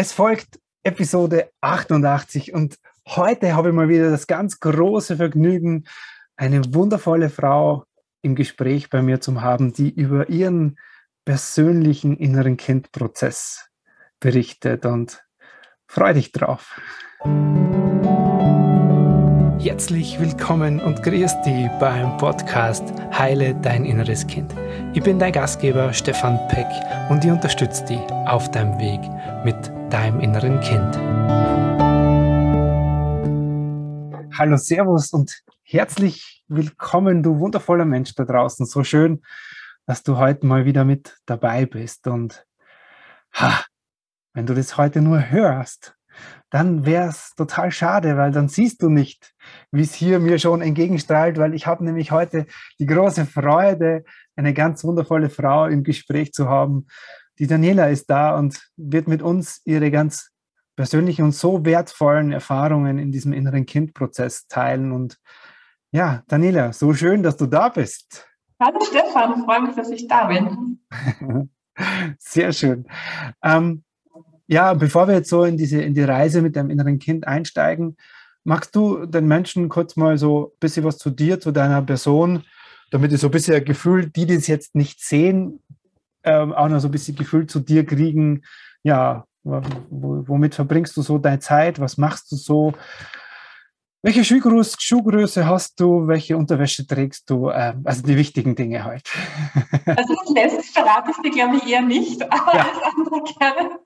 Es folgt Episode 88 und heute habe ich mal wieder das ganz große Vergnügen, eine wundervolle Frau im Gespräch bei mir zu haben, die über ihren persönlichen inneren Kindprozess berichtet und freue dich drauf. Herzlich willkommen und grüß dich beim Podcast Heile dein inneres Kind. Ich bin dein Gastgeber Stefan Peck und ich unterstütze dich auf deinem Weg mit deinem inneren Kind. Hallo, Servus und herzlich willkommen, du wundervoller Mensch da draußen. So schön, dass du heute mal wieder mit dabei bist. Und ha, wenn du das heute nur hörst, dann wäre es total schade, weil dann siehst du nicht, wie es hier mir schon entgegenstrahlt, weil ich habe nämlich heute die große Freude, eine ganz wundervolle Frau im Gespräch zu haben. Die Daniela ist da und wird mit uns ihre ganz persönlichen und so wertvollen Erfahrungen in diesem inneren Kindprozess teilen. Und ja, Daniela, so schön, dass du da bist. Hallo Stefan, freue mich, dass ich da bin. Sehr schön. Ähm, ja, bevor wir jetzt so in diese in die Reise mit deinem inneren Kind einsteigen, magst du den Menschen kurz mal so ein bisschen was zu dir, zu deiner Person, damit die so ein bisschen Gefühl, die, es jetzt nicht sehen, ähm, auch noch so ein bisschen Gefühl zu dir kriegen, ja, womit verbringst du so deine Zeit, was machst du so, welche Schuhgröße, Schuhgröße hast du, welche Unterwäsche trägst du, ähm, also die wichtigen Dinge halt. Also das letzte verrate ich dir, glaube ich, eher nicht, aber ja. das andere gerne.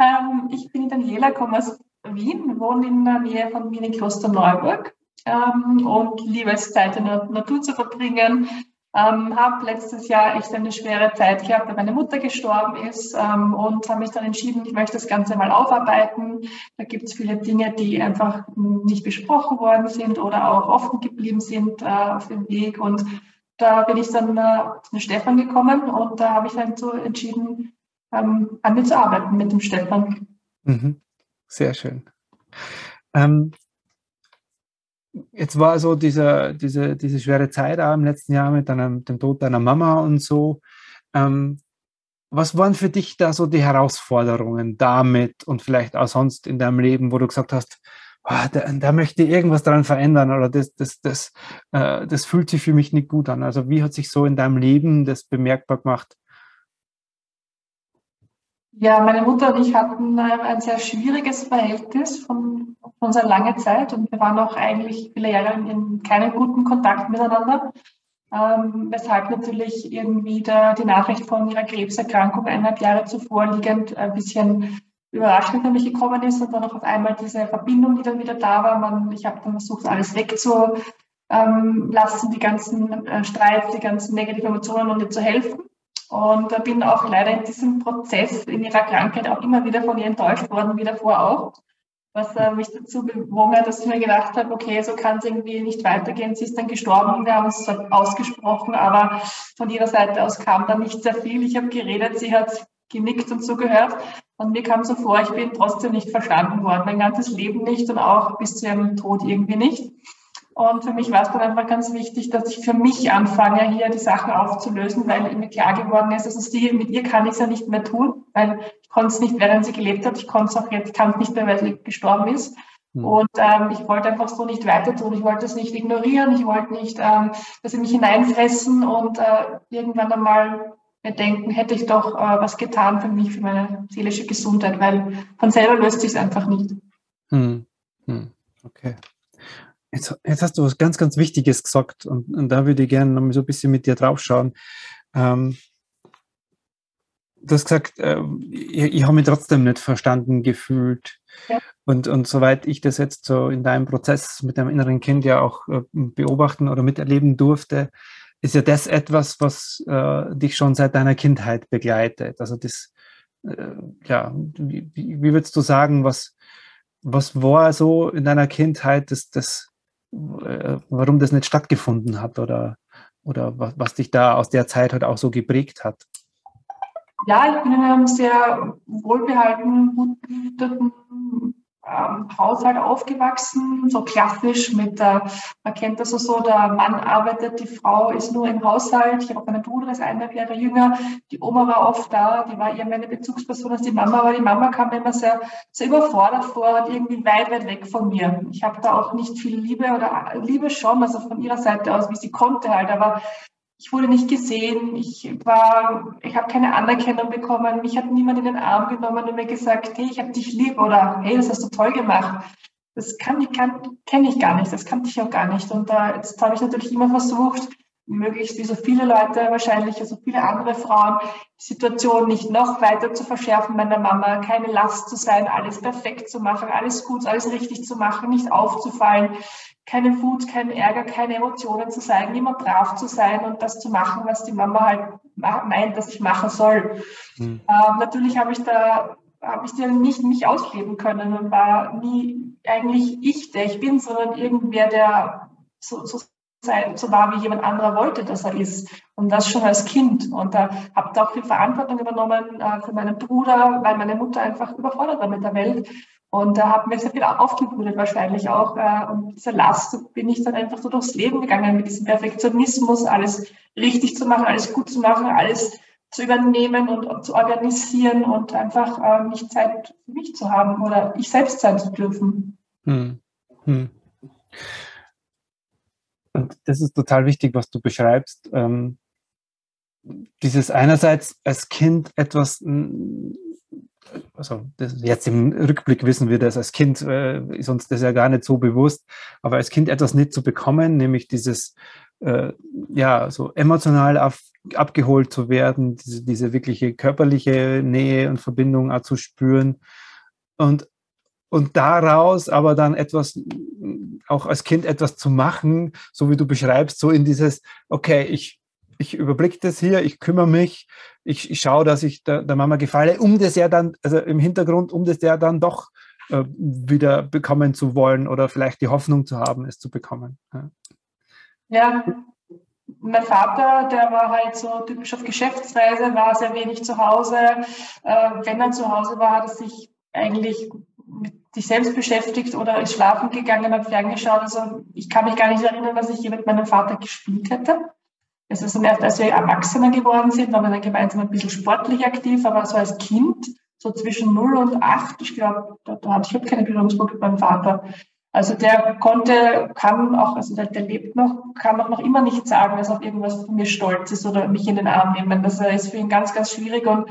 Ähm, ich bin Daniela, komme aus Wien, wohne in der Nähe von Wien in Klosterneuburg ähm, und liebe es, Zeit in der Natur zu verbringen. Ähm, habe letztes Jahr echt eine schwere Zeit gehabt, weil meine Mutter gestorben ist ähm, und habe mich dann entschieden, ich möchte das Ganze mal aufarbeiten. Da gibt es viele Dinge, die einfach nicht besprochen worden sind oder auch offen geblieben sind äh, auf dem Weg. Und da bin ich dann äh, zu Stefan gekommen und da habe ich dann so entschieden, ähm, an mir zu arbeiten mit dem Stefan. Mhm. Sehr schön. Ähm, jetzt war so diese, diese, diese schwere Zeit auch im letzten Jahr mit deinem, dem Tod deiner Mama und so. Ähm, was waren für dich da so die Herausforderungen damit und vielleicht auch sonst in deinem Leben, wo du gesagt hast, oh, da, da, möchte ich irgendwas daran verändern oder das, das, das, äh, das fühlt sich für mich nicht gut an. Also wie hat sich so in deinem Leben das bemerkbar gemacht, ja, meine Mutter und ich hatten äh, ein sehr schwieriges Verhältnis von, von sehr langer Zeit und wir waren auch eigentlich viele Jahre in keinem guten Kontakt miteinander. Ähm, weshalb natürlich irgendwie der, die Nachricht von ihrer Krebserkrankung eineinhalb Jahre zuvor liegend ein bisschen überraschend für mich gekommen ist und dann auch auf einmal diese Verbindung, die dann wieder da war. Man, ich habe dann versucht, alles wegzulassen, die ganzen äh, Streits, die ganzen negativen Emotionen und ihr zu helfen. Und bin auch leider in diesem Prozess in ihrer Krankheit auch immer wieder von ihr enttäuscht worden, wie davor auch. Was äh, mich dazu bewogen hat, dass ich mir gedacht habe, okay, so kann es irgendwie nicht weitergehen. Sie ist dann gestorben, wir haben es ausgesprochen, aber von ihrer Seite aus kam dann nicht sehr viel. Ich habe geredet, sie hat genickt und zugehört. Und mir kam so vor, ich bin trotzdem nicht verstanden worden, mein ganzes Leben nicht und auch bis zu ihrem Tod irgendwie nicht. Und für mich war es dann einfach ganz wichtig, dass ich für mich anfange, hier die Sachen aufzulösen, weil mir klar geworden ist, dass es die, mit ihr kann ich es ja nicht mehr tun, weil ich konnte es nicht, während sie gelebt hat, ich konnte es auch jetzt, kann es nicht mehr, weil sie gestorben ist. Mhm. Und ähm, ich wollte einfach so nicht weiter tun. Ich wollte es nicht ignorieren. Ich wollte nicht, ähm, dass sie mich hineinfressen und äh, irgendwann einmal mir denken, hätte ich doch äh, was getan für mich, für meine seelische Gesundheit, weil von selber löst sich es einfach nicht. Hm. Hm. Okay. Jetzt, jetzt, hast du was ganz, ganz Wichtiges gesagt und, und da würde ich gerne noch mal so ein bisschen mit dir draufschauen. Ähm, du hast gesagt, äh, ich, ich habe mich trotzdem nicht verstanden gefühlt. Ja. Und, und soweit ich das jetzt so in deinem Prozess mit deinem inneren Kind ja auch äh, beobachten oder miterleben durfte, ist ja das etwas, was äh, dich schon seit deiner Kindheit begleitet. Also das, äh, ja, wie, wie, würdest du sagen, was, was war so in deiner Kindheit das, das warum das nicht stattgefunden hat oder, oder was, was dich da aus der Zeit halt auch so geprägt hat. Ja, ich bin in einem sehr wohlbehaltenen, gut behüteten ähm, Haushalt aufgewachsen, so klassisch mit, äh, man kennt das so, der Mann arbeitet, die Frau ist nur im Haushalt. Ich habe einen Bruder, der ist eineinhalb Jahre jünger. Die Oma war oft da, die war eher meine Bezugsperson als die Mama, aber die Mama kam immer sehr, sehr überfordert vor und irgendwie weit, weit weg von mir. Ich habe da auch nicht viel Liebe oder Liebe schon, also von ihrer Seite aus, wie sie konnte halt, aber ich wurde nicht gesehen, ich war, ich habe keine Anerkennung bekommen, mich hat niemand in den Arm genommen und mir gesagt, hey, ich habe dich lieb oder hey, das hast du toll gemacht. Das kann kann, kenne ich gar nicht, das kannte ich auch gar nicht. Und da, jetzt habe ich natürlich immer versucht, möglichst wie so viele Leute wahrscheinlich, also viele andere Frauen, die Situation nicht noch weiter zu verschärfen meiner Mama, keine Last zu sein, alles perfekt zu machen, alles gut, alles richtig zu machen, nicht aufzufallen, keine Wut, keinen Ärger, keine Emotionen zu zeigen, immer brav zu sein und das zu machen, was die Mama halt meint, dass ich machen soll. Mhm. Ähm, natürlich habe ich da habe ich dann nicht mich ausleben können und war nie eigentlich ich, der ich bin, sondern irgendwer, der so, so, sein, so war, wie jemand anderer wollte, dass er ist. Und das schon als Kind. Und da habe da auch viel Verantwortung übernommen äh, für meinen Bruder, weil meine Mutter einfach überfordert war mit der Welt. Und da hat mir sehr viel aufgebrütet wahrscheinlich auch. Äh, und diese Last bin ich dann einfach so durchs Leben gegangen mit diesem Perfektionismus, alles richtig zu machen, alles gut zu machen, alles zu übernehmen und, und zu organisieren und einfach äh, nicht Zeit für mich zu haben oder ich selbst sein zu dürfen. Hm. Hm. Und das ist total wichtig, was du beschreibst. Ähm, dieses einerseits als Kind etwas also das, jetzt im Rückblick wissen wir das, als Kind äh, ist uns das ja gar nicht so bewusst, aber als Kind etwas nicht zu bekommen, nämlich dieses, äh, ja, so emotional auf, abgeholt zu werden, diese, diese wirkliche körperliche Nähe und Verbindung auch zu spüren und, und daraus aber dann etwas, auch als Kind etwas zu machen, so wie du beschreibst, so in dieses, okay, ich, ich überblicke das hier, ich kümmere mich, ich, ich schaue, dass ich der, der, Mama gefalle, um das ja dann, also im Hintergrund, um das ja dann doch äh, wieder bekommen zu wollen oder vielleicht die Hoffnung zu haben, es zu bekommen. Ja. ja. Mein Vater, der war halt so typisch auf Geschäftsreise, war sehr wenig zu Hause. Äh, wenn er zu Hause war, hat er sich eigentlich mit sich selbst beschäftigt oder ist schlafen gegangen, hat ferngeschaut. Also ich kann mich gar nicht erinnern, dass ich je mit meinem Vater gespielt hätte. Es ist dann erst, als wir Erwachsener geworden sind, waren wir dann gemeinsam ein bisschen sportlich aktiv, aber so als Kind, so zwischen 0 und 8, ich glaube, da, da hatte ich keine Berührungspunkte mit meinem Vater. Also der konnte, kann auch, also der, der lebt noch, kann auch noch immer nicht sagen, dass auf irgendwas von mir stolz ist oder mich in den Arm nehmen. Das ist für ihn ganz, ganz schwierig und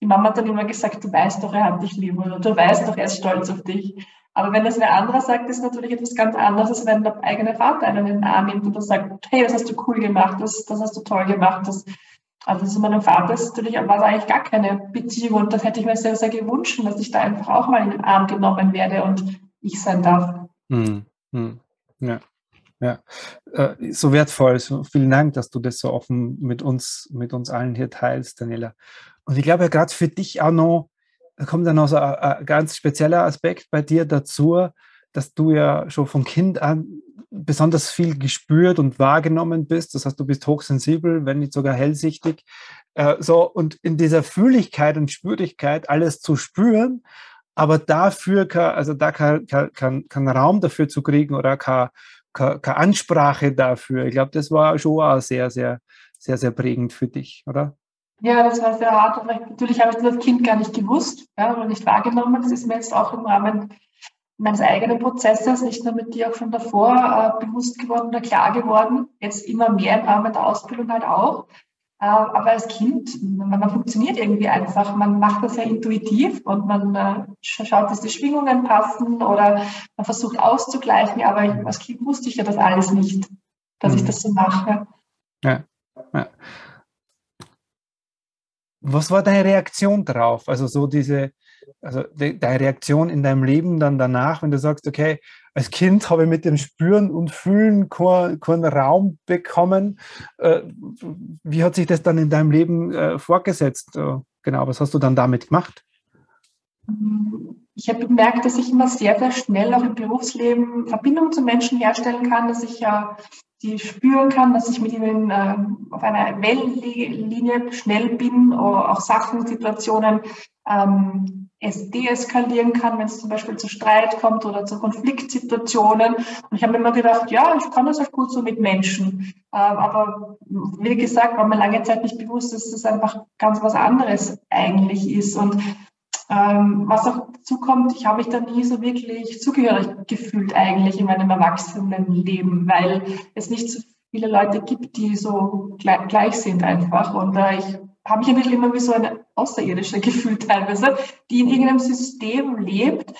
die Mama hat dann immer gesagt, du weißt doch, er hat dich lieb oder du weißt doch, er ist stolz auf dich. Aber wenn das wer anderer sagt, ist natürlich etwas ganz anderes, als wenn der eigene Vater einen in den Arm nimmt und sagt, hey, das hast du cool gemacht, das, das hast du toll gemacht. Das, also zu meinem Vater ist natürlich, war es eigentlich gar keine Beziehung und das hätte ich mir sehr, sehr gewünscht, dass ich da einfach auch mal in den Arm genommen werde und ich sein darf. Hm, hm, ja. Ja, äh, so wertvoll. So vielen Dank, dass du das so offen mit uns, mit uns allen hier teilst, Daniela. Und ich glaube, gerade für dich auch noch da kommt dann noch so ein, ein ganz spezieller Aspekt bei dir dazu, dass du ja schon von Kind an besonders viel gespürt und wahrgenommen bist. Das heißt, du bist hochsensibel, wenn nicht sogar hellsichtig. Äh, so, und in dieser Fühligkeit und Spürigkeit alles zu spüren, aber dafür, kann, also da kann, kann, kann Raum dafür zu kriegen oder keine, keine Ansprache dafür. Ich glaube, das war schon auch sehr, sehr, sehr, sehr prägend für dich, oder? Ja, das war sehr hart. Und natürlich habe ich das als Kind gar nicht gewusst ja, oder nicht wahrgenommen. Das ist mir jetzt auch im Rahmen meines eigenen Prozesses, nicht nur mit dir auch schon davor, äh, bewusst geworden oder klar geworden. Jetzt immer mehr im Rahmen der Ausbildung halt auch. Äh, aber als Kind, man, man, funktioniert irgendwie einfach. Man macht das ja intuitiv und man äh, schaut, dass die Schwingungen passen oder man versucht auszugleichen. Aber ich, als Kind wusste ich ja das alles nicht, dass mhm. ich das so mache. Ja, ja. Was war deine Reaktion darauf? Also so diese, also de, deine Reaktion in deinem Leben dann danach, wenn du sagst, okay, als Kind habe ich mit dem Spüren und Fühlen keinen kein Raum bekommen. Äh, wie hat sich das dann in deinem Leben äh, vorgesetzt? Äh, genau, was hast du dann damit gemacht? Ich habe bemerkt, dass ich immer sehr, sehr schnell auch im Berufsleben Verbindungen zu Menschen herstellen kann, dass ich ja die spüren kann, dass ich mit ihnen äh, auf einer Wellenlinie schnell bin, oder auch Sachen, Situationen ähm, es deeskalieren kann, wenn es zum Beispiel zu Streit kommt oder zu Konfliktsituationen. Und ich habe immer gedacht, ja, ich kann das auch gut so mit Menschen. Ähm, aber wie gesagt, war mir lange Zeit nicht bewusst, dass das einfach ganz was anderes eigentlich ist. Und ähm, was auch dazu kommt, ich habe mich da nie so wirklich zugehörig gefühlt eigentlich in meinem Erwachsenenleben, weil es nicht so viele Leute gibt, die so gleich, gleich sind einfach. Und äh, ich habe mich ein bisschen immer wie so eine Außerirdische gefühlt teilweise, die in irgendeinem System lebt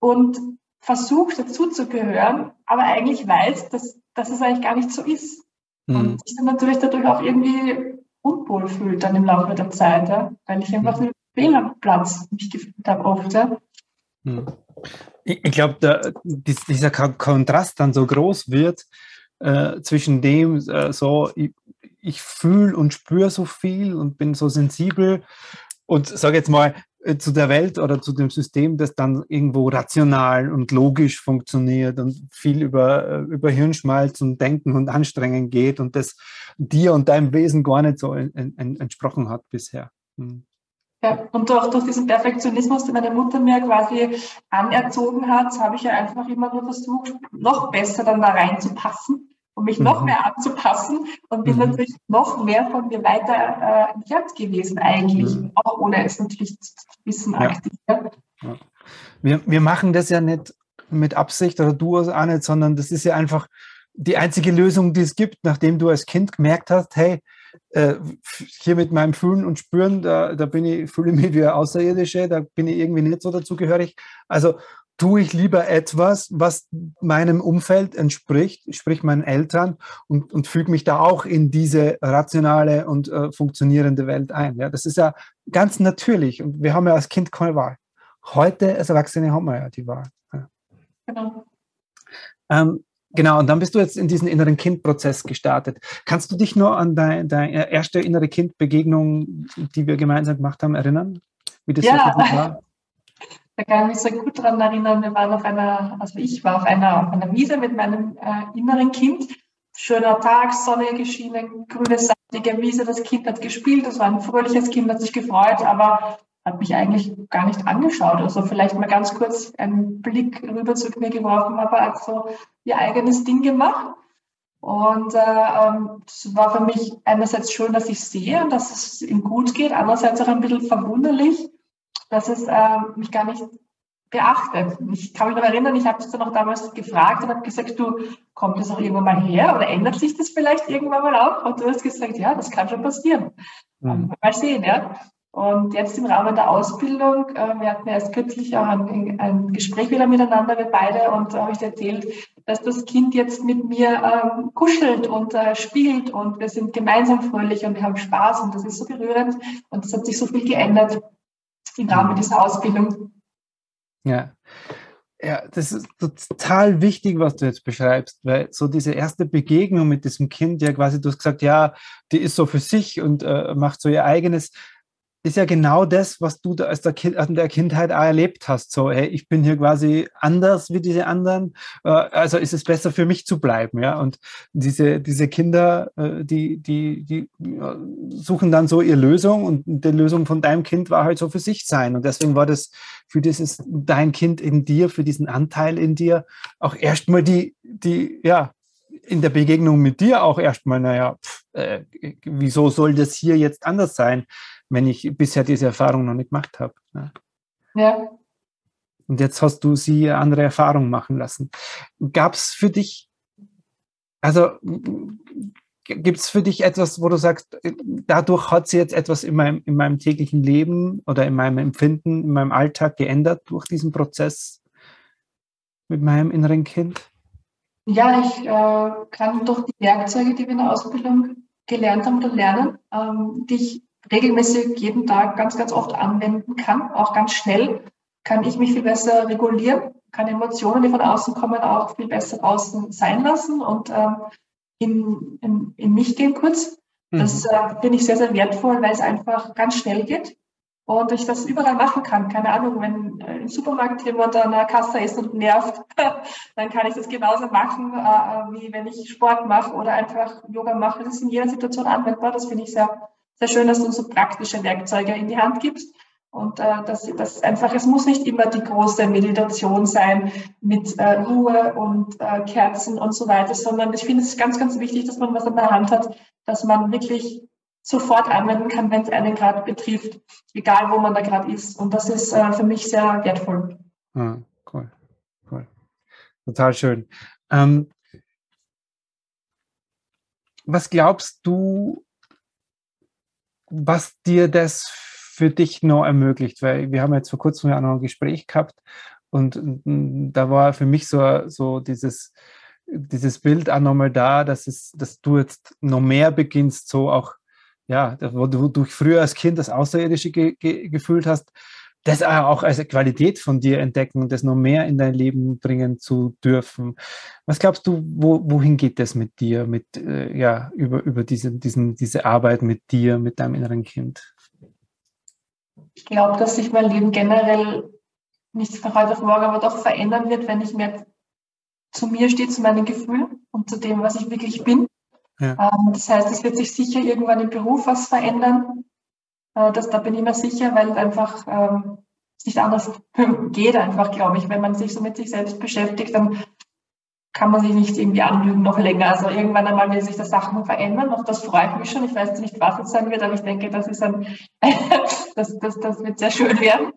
und versucht dazuzugehören, aber eigentlich weiß, dass, dass es eigentlich gar nicht so ist. Mhm. Und sich dann natürlich dadurch auch irgendwie unwohl fühlt dann im Laufe der Zeit, ja? weil ich einfach mhm. Fehl am Platz mich gefühlt habe oft. Ja? Ich, ich glaube, dieser Kontrast dann so groß wird äh, zwischen dem, äh, so, ich, ich fühle und spüre so viel und bin so sensibel und sage jetzt mal äh, zu der Welt oder zu dem System, das dann irgendwo rational und logisch funktioniert und viel über, äh, über Hirnschmalz und Denken und Anstrengen geht und das dir und deinem Wesen gar nicht so en, en, entsprochen hat bisher. Hm. Ja, und auch durch diesen Perfektionismus, den meine Mutter mir quasi anerzogen hat, habe ich ja einfach immer nur versucht, noch besser dann da reinzupassen um mich mhm. noch mehr anzupassen und bin mhm. natürlich noch mehr von mir weiter äh, entfernt gewesen eigentlich, mhm. auch ohne es natürlich zu wissen ja. aktiv. Ja. Wir, wir machen das ja nicht mit Absicht oder du auch nicht, sondern das ist ja einfach die einzige Lösung, die es gibt, nachdem du als Kind gemerkt hast, hey, äh, hier mit meinem Fühlen und Spüren, da, da bin ich, fühle ich mich wie ein Außerirdische, da bin ich irgendwie nicht so dazugehörig. Also tue ich lieber etwas, was meinem Umfeld entspricht, sprich meinen Eltern, und, und füge mich da auch in diese rationale und äh, funktionierende Welt ein. Ja, das ist ja ganz natürlich und wir haben ja als Kind keine Wahl. Heute als Erwachsene haben wir ja die Wahl. Ja. Genau. Ähm, genau, und dann bist du jetzt in diesen inneren Kindprozess gestartet. Kannst du dich nur an deine, deine erste innere Kindbegegnung, die wir gemeinsam gemacht haben, erinnern? Wie das ja. so war? Da kann ich mich sehr gut daran erinnern, wir waren auf einer, also ich war auf einer, auf einer Wiese mit meinem äh, inneren Kind. Schöner Tag, Sonne geschienen, grüne, saftige Wiese. Das Kind hat gespielt, das war ein fröhliches Kind, hat sich gefreut, aber hat mich eigentlich gar nicht angeschaut. Also vielleicht mal ganz kurz einen Blick rüber zu mir geworfen, aber hat so ihr eigenes Ding gemacht. Und äh, ähm, es war für mich einerseits schön, dass ich sehe und dass es ihm gut geht, andererseits auch ein bisschen verwunderlich, dass es äh, mich gar nicht beachtet. Ich kann mich noch erinnern, ich habe es dann auch damals gefragt und habe gesagt, du, kommt das auch irgendwann mal her oder ändert sich das vielleicht irgendwann mal auch? Und du hast gesagt, ja, das kann schon passieren. Mhm. Mal sehen, ja. Und jetzt im Rahmen der Ausbildung, äh, wir hatten erst kürzlich auch ein, ein, Gespräch wieder miteinander, wir beide, und da habe ich erzählt, dass das Kind jetzt mit mir ähm, kuschelt und äh, spielt und wir sind gemeinsam fröhlich und wir haben Spaß und das ist so berührend und es hat sich so viel geändert im Rahmen dieser Ausbildung. Ja. Ja, das ist total wichtig, was du jetzt beschreibst, weil so diese erste Begegnung mit diesem Kind, ja quasi, du hast gesagt, ja, die ist so für sich und äh, macht so ihr eigenes ist ja genau das, was du da als der kind, in der Kindheit auch erlebt hast. So, hey, ich bin hier quasi anders wie diese anderen. Äh, also ist es besser für mich zu bleiben, ja. Und diese, diese Kinder, äh, die, die, die suchen dann so ihre Lösung und die Lösung von deinem Kind war halt so für sich sein. Und deswegen war das für dieses dein Kind in dir, für diesen Anteil in dir auch erstmal die, die, ja, in der Begegnung mit dir auch erstmal, naja, pff, äh, wieso soll das hier jetzt anders sein? Wenn ich bisher diese Erfahrung noch nicht gemacht habe. Ne? Ja. Und jetzt hast du sie andere Erfahrungen machen lassen. Gab es für dich, also gibt es für dich etwas, wo du sagst, dadurch hat sie jetzt etwas in meinem, in meinem täglichen Leben oder in meinem Empfinden, in meinem Alltag geändert durch diesen Prozess mit meinem inneren Kind? Ja, ich äh, kann durch die Werkzeuge, die wir in der Ausbildung gelernt haben oder lernen, ähm, die ich regelmäßig jeden Tag ganz, ganz oft anwenden kann, auch ganz schnell, kann ich mich viel besser regulieren, kann Emotionen, die von außen kommen, auch viel besser außen sein lassen und ähm, in, in, in mich gehen kurz. Mhm. Das äh, finde ich sehr, sehr wertvoll, weil es einfach ganz schnell geht und ich das überall machen kann. Keine Ahnung, wenn äh, im Supermarkt jemand an der Kasse ist und nervt, dann kann ich das genauso machen, äh, wie wenn ich Sport mache oder einfach Yoga mache. Das ist in jeder Situation anwendbar. Das finde ich sehr sehr schön, dass du so praktische Werkzeuge in die Hand gibst. Und äh, das, das einfach, es muss nicht immer die große Meditation sein mit äh, Ruhe und äh, Kerzen und so weiter, sondern ich finde es ganz, ganz wichtig, dass man was an der Hand hat, dass man wirklich sofort anwenden kann, wenn es einen gerade betrifft, egal wo man da gerade ist. Und das ist äh, für mich sehr wertvoll. Ah, cool, cool. Total schön. Ähm, was glaubst du, was dir das für dich noch ermöglicht? Weil wir haben jetzt vor kurzem ja noch ein Gespräch gehabt und, und da war für mich so, so dieses, dieses Bild auch nochmal da, dass, es, dass du jetzt noch mehr beginnst, so auch, ja, wo du, du früher als Kind das Außerirdische ge, ge, gefühlt hast, das auch als Qualität von dir entdecken, das noch mehr in dein Leben bringen zu dürfen. Was glaubst du, wo, wohin geht das mit dir, mit, äh, ja, über, über diese, diesen, diese Arbeit mit dir, mit deinem inneren Kind? Ich glaube, dass sich mein Leben generell nicht von heute auf morgen, aber doch verändern wird, wenn ich mehr zu mir stehe, zu meinen Gefühlen und zu dem, was ich wirklich bin. Ja. Ähm, das heißt, es wird sich sicher irgendwann im Beruf was verändern. Äh, das, da bin ich mir sicher, weil einfach ähm, nicht anders geht einfach, glaube ich. Wenn man sich so mit sich selbst beschäftigt, dann kann man sich nicht irgendwie anlügen noch länger. Also irgendwann einmal will sich das Sachen verändern. Auch das freut mich schon. Ich weiß nicht, was es sein wird, aber ich denke, das ist ein, das, das, das wird sehr schön werden.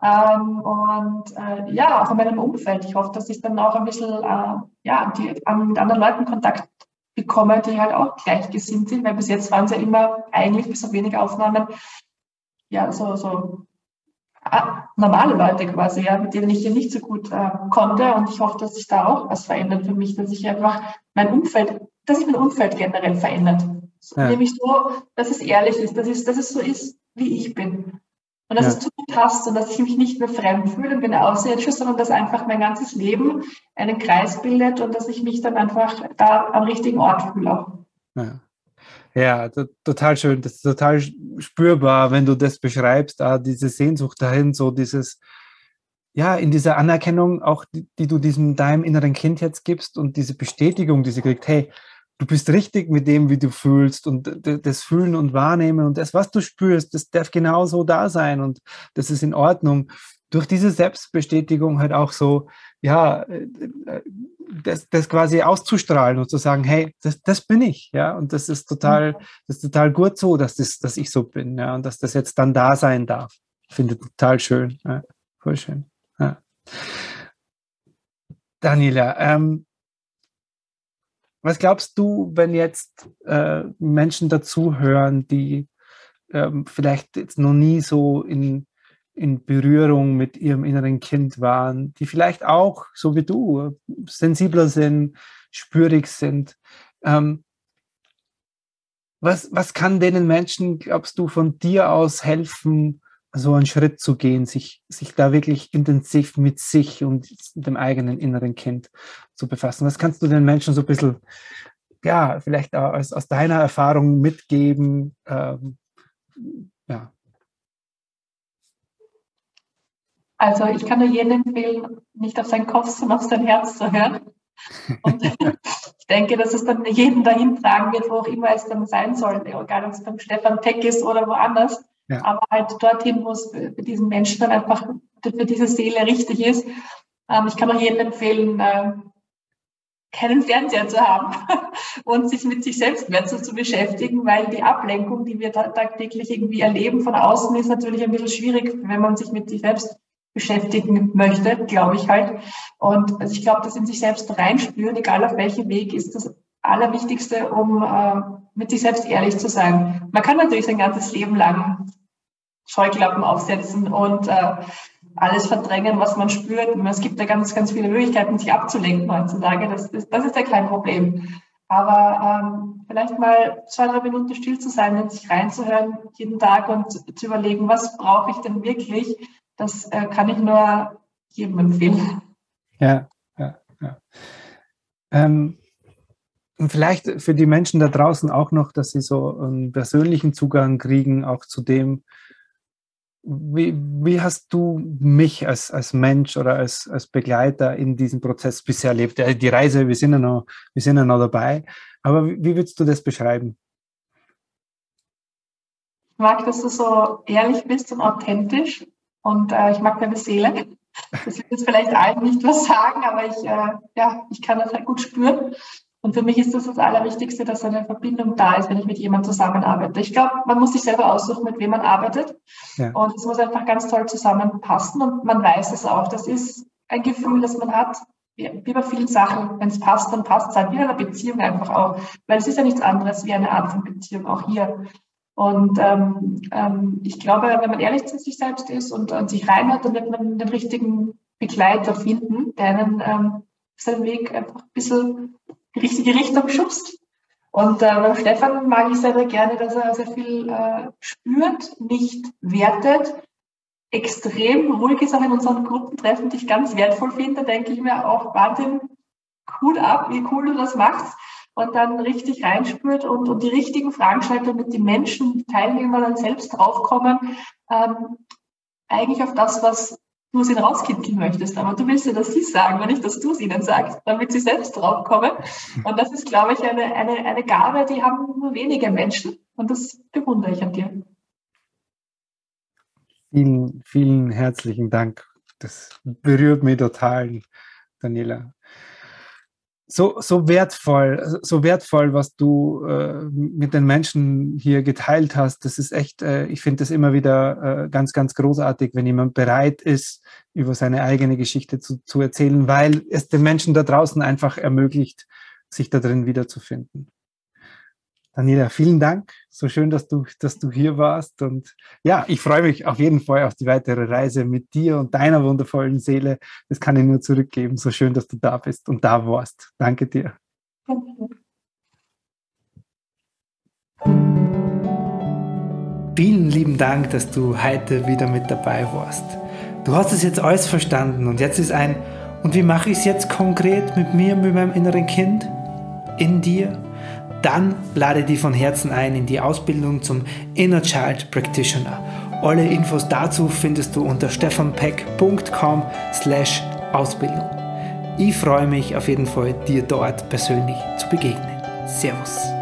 Ähm, und äh, ja, auch in meinem Umfeld. Ich hoffe, dass ich dann auch ein bisschen äh, ja, die, an, mit anderen Leuten Kontakt bekomme, die halt auch gleichgesinnt sind, weil bis jetzt waren es ja immer eigentlich bis auf wenige Aufnahmen ja so, so ah, normale Leute quasi, ja, mit denen ich hier nicht so gut äh, konnte. Und ich hoffe, dass sich da auch was verändert für mich, dass ich einfach mein Umfeld, dass sich mein Umfeld generell verändert. Ja. Nämlich so, dass es ehrlich ist, dass es, dass es so ist, wie ich bin. Und dass ja. es zu mir passt und dass ich mich nicht mehr fremd fühle und bin außerirdisch, sondern dass einfach mein ganzes Leben einen Kreis bildet und dass ich mich dann einfach da am richtigen Ort fühle. Ja. Ja, total schön. Das ist total spürbar, wenn du das beschreibst, ah, diese Sehnsucht dahin, so dieses, ja, in dieser Anerkennung auch, die, die, du diesem deinem inneren Kind jetzt gibst und diese Bestätigung, die sie kriegt, hey, du bist richtig mit dem, wie du fühlst und das Fühlen und Wahrnehmen und das, was du spürst, das darf genauso da sein und das ist in Ordnung. Durch diese Selbstbestätigung halt auch so, ja, äh, äh, das, das quasi auszustrahlen und zu sagen, hey, das, das bin ich, ja, und das ist total, das ist total gut so, dass, das, dass ich so bin, ja, und dass das jetzt dann da sein darf. Ich finde total schön, ja, voll schön. Ja. Daniela, ähm, was glaubst du, wenn jetzt äh, Menschen dazuhören, die ähm, vielleicht jetzt noch nie so in in Berührung mit ihrem inneren Kind waren, die vielleicht auch, so wie du, sensibler sind, spürig sind. Ähm, was, was kann denen Menschen, glaubst du, von dir aus helfen, so einen Schritt zu gehen, sich, sich da wirklich intensiv mit sich und dem eigenen inneren Kind zu befassen? Was kannst du den Menschen so ein bisschen, ja, vielleicht aus, aus deiner Erfahrung mitgeben? Ähm, ja. Also ich kann nur jedem empfehlen, nicht auf seinen Kopf, sondern auf sein Herz zu hören. Und ich denke, dass es dann jeden dahin tragen wird, wo auch immer es dann sein soll, egal ob es beim Stefan Peck ist oder woanders. Aber halt dorthin, wo es für diesen Menschen dann einfach für diese Seele richtig ist. Ähm, ich kann auch jedem empfehlen, äh, keinen Fernseher zu haben und sich mit sich selbst mehr zu, zu beschäftigen, weil die Ablenkung, die wir tagtäglich irgendwie erleben von außen, ist natürlich ein bisschen schwierig, wenn man sich mit sich selbst beschäftigen möchte, glaube ich halt. Und also ich glaube, dass in sich selbst reinspüren, egal auf welchem Weg, ist das Allerwichtigste, um äh, mit sich selbst ehrlich zu sein. Man kann natürlich sein ganzes Leben lang Scheuklappen aufsetzen und äh, alles verdrängen, was man spürt. Es gibt da ganz, ganz viele Möglichkeiten, sich abzulenken heutzutage. Das ist, das ist ja kein Problem. Aber ähm, vielleicht mal zwei, drei Minuten still zu sein und sich reinzuhören jeden Tag und zu überlegen, was brauche ich denn wirklich? Das äh, kann ich nur jedem empfehlen. Ja, ja, ja. Ähm, und vielleicht für die Menschen da draußen auch noch, dass sie so einen persönlichen Zugang kriegen, auch zu dem, wie, wie hast du mich als, als Mensch oder als, als Begleiter in diesem Prozess bisher erlebt? Die Reise, wir sind ja noch, wir sind ja noch dabei, aber wie, wie würdest du das beschreiben? mag, dass du so ehrlich bist und authentisch. Und äh, ich mag deine Seele. Das will jetzt vielleicht allen nicht was sagen, aber ich, äh, ja, ich kann das halt gut spüren. Und für mich ist das das Allerwichtigste, dass eine Verbindung da ist, wenn ich mit jemandem zusammenarbeite. Ich glaube, man muss sich selber aussuchen, mit wem man arbeitet. Ja. Und es muss einfach ganz toll zusammenpassen. Und man weiß es auch. Das ist ein Gefühl, das man hat, wie bei vielen Sachen. Wenn es passt, dann passt es halt. Wie in einer Beziehung einfach auch. Weil es ist ja nichts anderes wie eine Art von Beziehung, auch hier. Und ähm, ähm, ich glaube, wenn man ehrlich zu sich selbst ist und, und sich reinhört, dann wird man den richtigen Begleiter finden, der einen ähm, seinen Weg einfach ein bisschen richtige Richtung schubst. Und äh, beim Stefan mag ich sehr, sehr gerne, dass er sehr viel äh, spürt, nicht wertet, extrem ruhig ist auch in unseren Gruppentreffen, die ich ganz wertvoll finde, denke ich mir auch Wahnsinn, cool ab, wie cool du das machst. Und dann richtig reinspürt und, und die richtigen Fragen stellt, damit die Menschen, die Teilnehmer dann selbst draufkommen, ähm, eigentlich auf das, was du sie rauskitzeln möchtest. Aber du willst ja, dass sie sagen, wenn nicht, dass du es ihnen sagst, damit sie selbst draufkommen. Und das ist, glaube ich, eine, eine, eine Gabe, die haben nur wenige Menschen. Und das bewundere ich an dir. Vielen, vielen herzlichen Dank. Das berührt mich total, Daniela. So, so wertvoll, so wertvoll, was du äh, mit den Menschen hier geteilt hast. Das ist echt, äh, ich finde das immer wieder äh, ganz, ganz großartig, wenn jemand bereit ist, über seine eigene Geschichte zu, zu erzählen, weil es den Menschen da draußen einfach ermöglicht, sich da drin wiederzufinden. Daniela, vielen Dank. So schön, dass du, dass du hier warst. Und ja, ich freue mich auf jeden Fall auf die weitere Reise mit dir und deiner wundervollen Seele. Das kann ich nur zurückgeben. So schön, dass du da bist und da warst. Danke dir. Vielen lieben Dank, dass du heute wieder mit dabei warst. Du hast es jetzt alles verstanden und jetzt ist ein, und wie mache ich es jetzt konkret mit mir, mit meinem inneren Kind? In dir? Dann lade dich von Herzen ein in die Ausbildung zum Inner Child Practitioner. Alle Infos dazu findest du unter stefanpeck.com slash Ausbildung. Ich freue mich auf jeden Fall, dir dort persönlich zu begegnen. Servus.